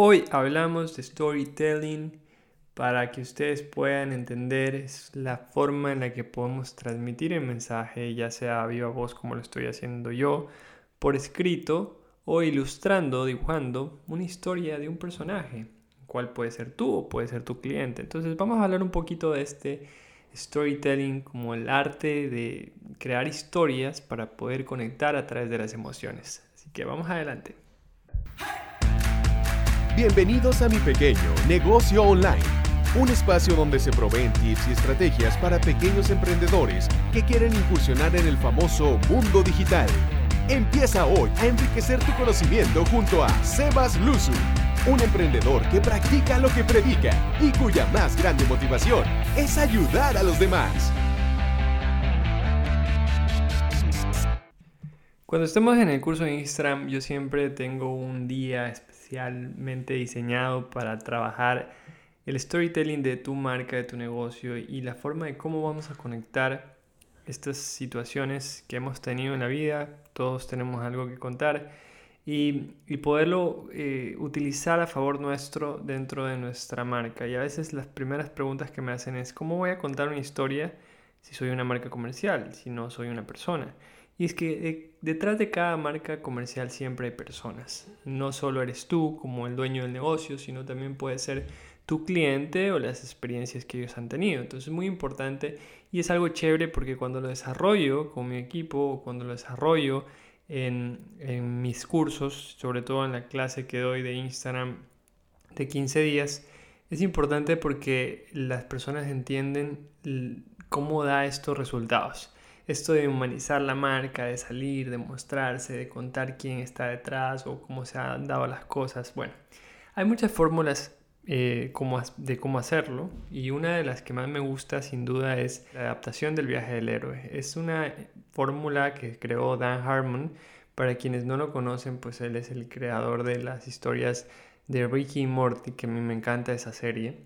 Hoy hablamos de storytelling para que ustedes puedan entender la forma en la que podemos transmitir el mensaje, ya sea a viva voz como lo estoy haciendo yo, por escrito o ilustrando, dibujando una historia de un personaje, cual puede ser tú o puede ser tu cliente. Entonces vamos a hablar un poquito de este storytelling como el arte de crear historias para poder conectar a través de las emociones. Así que vamos adelante. Bienvenidos a mi pequeño negocio online, un espacio donde se proveen tips y estrategias para pequeños emprendedores que quieren incursionar en el famoso mundo digital. Empieza hoy a enriquecer tu conocimiento junto a Sebas Luzu, un emprendedor que practica lo que predica y cuya más grande motivación es ayudar a los demás. Cuando estemos en el curso de Instagram, yo siempre tengo un día especial especialmente diseñado para trabajar el storytelling de tu marca, de tu negocio y la forma de cómo vamos a conectar estas situaciones que hemos tenido en la vida. Todos tenemos algo que contar y, poderlo eh, utilizar a favor nuestro dentro de nuestra marca. Y a veces las primeras preguntas que me hacen es, ¿cómo voy a contar una historia si soy una marca comercial, si no soy una persona? Y es que eh, detrás de cada marca comercial siempre hay personas. No solo eres tú como el dueño del negocio, sino también puede ser tu cliente o las experiencias que ellos han tenido. Entonces es muy importante y es algo chévere porque cuando lo desarrollo con mi equipo o cuando lo desarrollo en, en mis cursos, sobre todo en la clase que doy de Instagram de 15 días, es importante porque las personas entienden cómo da estos resultados esto de humanizar la marca, de salir, de mostrarse, de contar quién está detrás o cómo se han dado las cosas. Bueno, hay muchas fórmulas eh, de cómo hacerlo y una de las que más me gusta sin duda es la adaptación del viaje del héroe. Es una fórmula que creó Dan Harmon. Para quienes no lo conocen, pues él es el creador de las historias de Ricky y Morty, que a mí me encanta esa serie.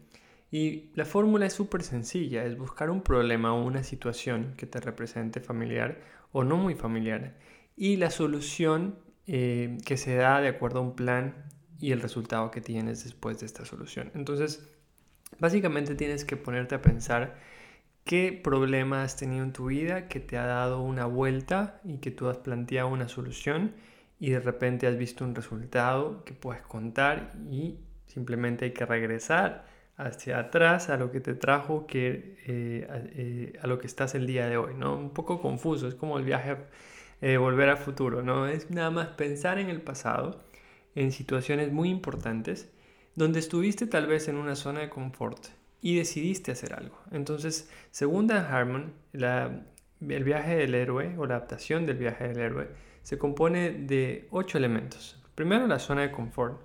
Y la fórmula es súper sencilla, es buscar un problema o una situación que te represente familiar o no muy familiar y la solución eh, que se da de acuerdo a un plan y el resultado que tienes después de esta solución. Entonces, básicamente tienes que ponerte a pensar qué problema has tenido en tu vida que te ha dado una vuelta y que tú has planteado una solución y de repente has visto un resultado que puedes contar y simplemente hay que regresar hacia atrás a lo que te trajo que, eh, eh, a, lo que estás el día de hoy, ¿no? Un poco confuso, es como el viaje, eh, volver al futuro, ¿no? Es nada más pensar en el pasado, en situaciones muy importantes, donde estuviste tal vez en una zona de confort y decidiste hacer algo. Entonces, según Dan Harmon, el viaje del héroe o la adaptación del viaje del héroe se compone de ocho elementos. Primero, la zona de confort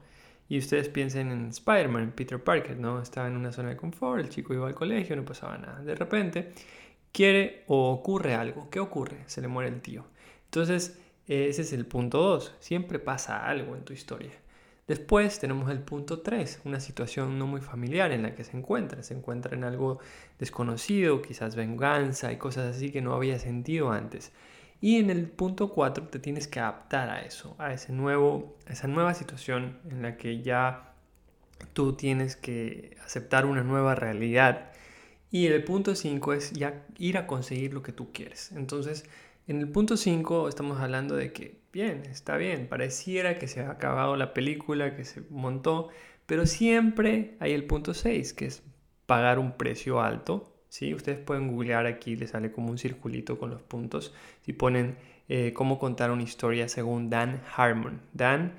y ustedes piensen en Spider-Man, Peter Parker, ¿no? Estaba en una zona de confort, el chico iba al colegio, no pasaba nada. De repente quiere o ocurre algo. ¿Qué ocurre? Se le muere el tío. Entonces, ese es el punto 2. Siempre pasa algo en tu historia. Después tenemos el punto 3, una situación no muy familiar en la que se encuentra. Se encuentra en algo desconocido, quizás venganza y cosas así que no había sentido antes. Y en el punto 4 te tienes que adaptar a eso, a, ese nuevo, esa nueva situación en la que ya tú tienes que aceptar una nueva realidad. Y el punto 5 es ya ir a conseguir lo que tú quieres. Entonces, en el punto 5 estamos hablando de que, bien, está bien, pareciera que se ha acabado la película, que se montó, pero siempre hay el punto 6, que es pagar un precio alto ¿sí? Ustedes pueden googlear aquí, les sale como un circulito con los puntos. Si ponen eh, cómo contar una historia según Dan Harmon. Dan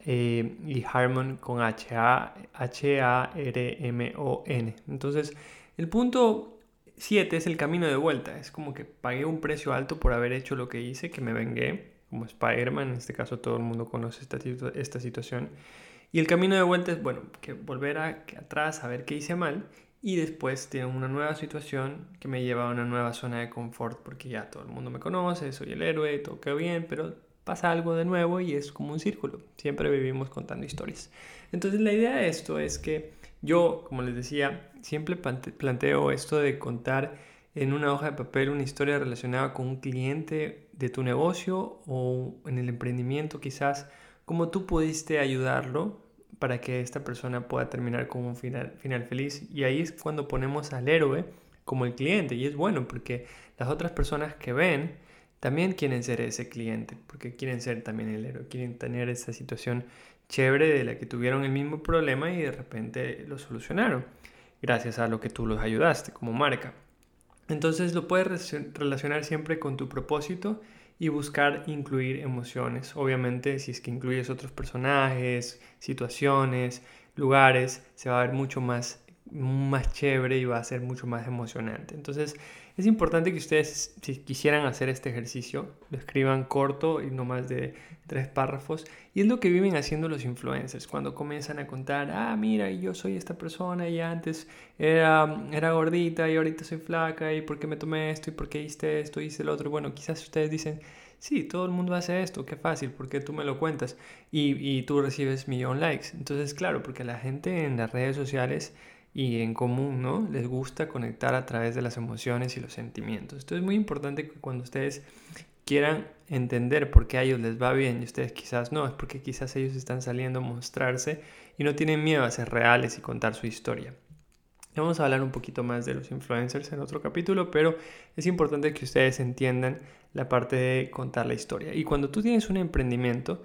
eh, y Harmon con H-A-R-M-O-N. Entonces, el punto 7 es el camino de vuelta. Es como que pagué un precio alto por haber hecho lo que hice, que me vengué, como Spider-Man. En este caso, todo el mundo conoce esta, esta situación. Y el camino de vuelta es, bueno, que volver a, atrás a ver qué hice mal y después tengo una nueva situación que me lleva a una nueva zona de confort porque ya todo el mundo me conoce, soy el héroe, todo queda bien, pero pasa algo de nuevo y es como un círculo. Siempre vivimos contando historias. Entonces la idea de esto es que yo, como les decía, siempre planteo esto de contar en una hoja de papel una historia relacionada con un cliente de tu negocio o en el emprendimiento quizás, cómo tú pudiste ayudarlo para que esta persona pueda terminar con un final, final feliz. Y ahí es cuando ponemos al héroe como el cliente. Y es bueno porque las otras personas que ven también quieren ser ese cliente, porque quieren ser también el héroe, quieren tener esa situación chévere de la que tuvieron el mismo problema y de repente lo solucionaron, gracias a lo que tú los ayudaste como marca. Entonces lo puedes relacionar siempre con tu propósito y buscar incluir emociones. Obviamente si es que incluyes otros personajes, situaciones, lugares, se va a ver mucho más, más chévere y va a ser mucho más emocionante. Entonces es importante que ustedes, si quisieran hacer este ejercicio, lo escriban corto y no más de tres párrafos. Y es lo que viven haciendo los influencers cuando comienzan a contar, ah, mira, yo soy esta persona y antes era, era gordita y ahorita soy flaca y por qué me tomé esto y por qué hice esto y hice el otro. Bueno, quizás ustedes dicen, sí, todo el mundo hace esto, qué fácil, porque tú me lo cuentas y, y tú recibes millón likes. Entonces, claro, porque la gente en las redes sociales y en común, ¿no? Les gusta conectar a través de las emociones y los sentimientos. Esto es muy importante que cuando ustedes quieran entender por qué a ellos les va bien y ustedes quizás no, es porque quizás ellos están saliendo a mostrarse y no tienen miedo a ser reales y contar su historia. Vamos a hablar un poquito más de los influencers en otro capítulo, pero es importante que ustedes entiendan la parte de contar la historia. Y cuando tú tienes un emprendimiento,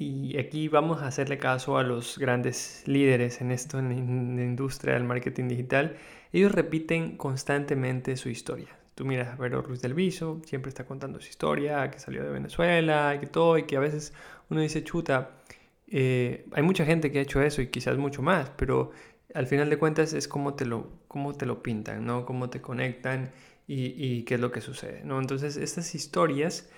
y aquí vamos a hacerle caso a los grandes líderes en esto, en la industria del marketing digital. Ellos repiten constantemente su historia. Tú miras a Vero Ruiz del Viso, siempre está contando su historia, que salió de Venezuela, que todo, y que a veces uno dice, chuta, eh, hay mucha gente que ha hecho eso y quizás mucho más, pero al final de cuentas es cómo te lo, cómo te lo pintan, ¿no? Cómo te conectan y, y qué es lo que sucede, ¿no? Entonces, estas historias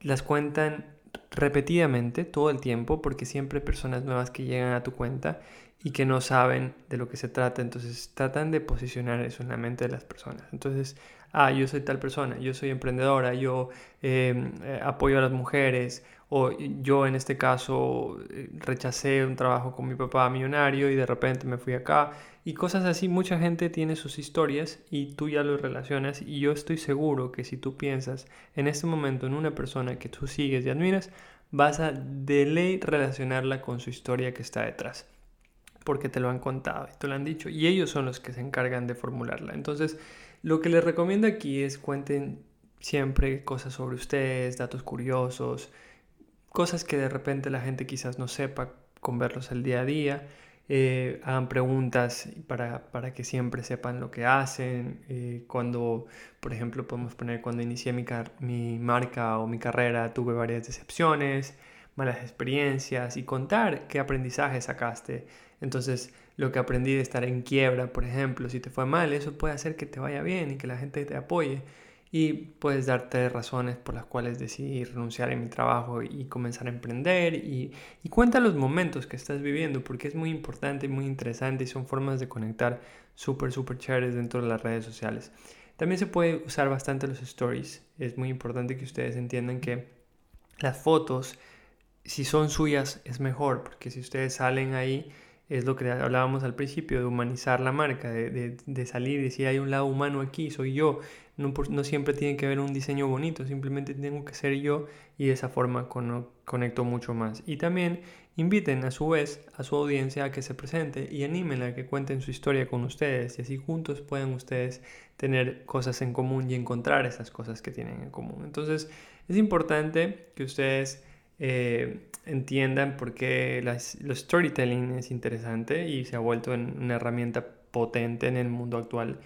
las cuentan repetidamente, todo el tiempo, porque siempre hay personas nuevas que llegan a tu cuenta y que no saben de lo que se trata, entonces tratan de posicionar eso en la mente de las personas. Entonces, ah, yo soy tal persona, yo soy emprendedora, yo em, eh, apoyo a las mujeres, o yo en este caso eh, rechacé un trabajo con mi papá millonario y de repente me fui acá y cosas así. Mucha gente tiene sus historias y tú ya lo relacionas y yo estoy seguro que si tú piensas en este momento en una persona que tú sigues y admiras, vas a de ley relacionarla con su historia que está detrás porque te lo han contado y te lo han dicho y ellos son los que se encargan de formularla. Entonces, lo que les recomiendo aquí es cuenten siempre cosas sobre ustedes, datos curiosos, cosas que de repente la gente quizás no sepa con verlos el día a día. Eh, hagan preguntas para, para, que siempre sepan lo que hacen. Eh, cuando, por ejemplo, podemos poner cuando inicié mi, mi marca o mi carrera, tuve varias decepciones, malas experiencias y contar qué aprendizaje sacaste. Entonces, lo que aprendí de estar en quiebra, por ejemplo, si te fue mal, eso puede hacer que te vaya bien y que la gente te apoye y puedes darte razones por las cuales decidí renunciar a mi trabajo y comenzar a emprender y, y, cuenta los momentos que estás viviendo porque es muy importante y muy interesante y son formas de conectar súper, súper chéveres dentro de las redes sociales. También se puede usar bastante los stories. Es muy importante que ustedes entiendan que las fotos, si son suyas, es mejor porque si ustedes salen ahí es lo que hablábamos al principio, de humanizar la marca, de, de, de, salir y decir hay un lado humano aquí, soy yo. No, no, siempre tiene que haber un diseño bonito, simplemente tengo que ser yo y de esa forma conecto mucho más. Y también inviten a su vez a su audiencia a que se presente y animen a que cuenten su historia con ustedes y así juntos puedan ustedes tener cosas en común y encontrar esas cosas que tienen en común. Entonces es importante que ustedes eh, entiendan por qué los storytelling es interesante y se ha vuelto en una herramienta potente en el mundo actual.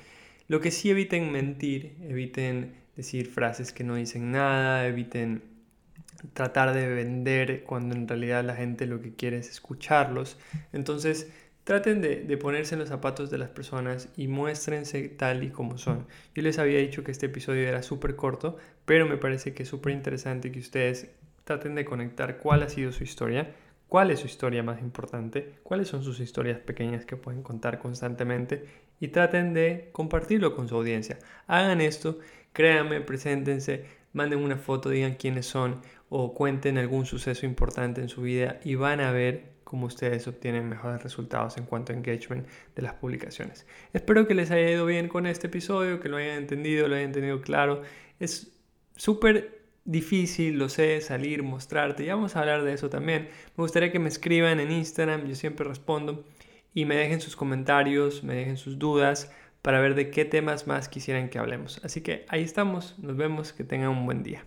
Lo que sí eviten mentir, eviten decir frases que no dicen nada, eviten tratar de vender cuando en realidad la gente lo que quiere es escucharlos. Entonces, traten de, de, ponerse en los zapatos de las personas y muéstrense tal y como son. Yo les había dicho que este episodio era súper corto, pero me parece que es súper interesante que ustedes traten de conectar cuál ha sido su historia, cuál es su historia más importante, cuáles son sus historias pequeñas que pueden contar constantemente y traten de compartirlo con su audiencia. Hagan esto, créanme, preséntense, manden una foto, digan quiénes son o cuenten algún suceso importante en su vida y van a ver cómo ustedes obtienen mejores resultados en cuanto a engagement de las publicaciones. Espero que les haya ido bien con este episodio, que lo hayan entendido, lo hayan entendido claro. Es súper difícil, lo sé, salir, mostrarte. Ya vamos a hablar de eso también. Me gustaría que me escriban en Instagram, yo siempre respondo, y me dejen sus comentarios, me dejen sus dudas para ver de qué temas más quisieran que hablemos. Así que ahí estamos, nos vemos, que tengan un buen día.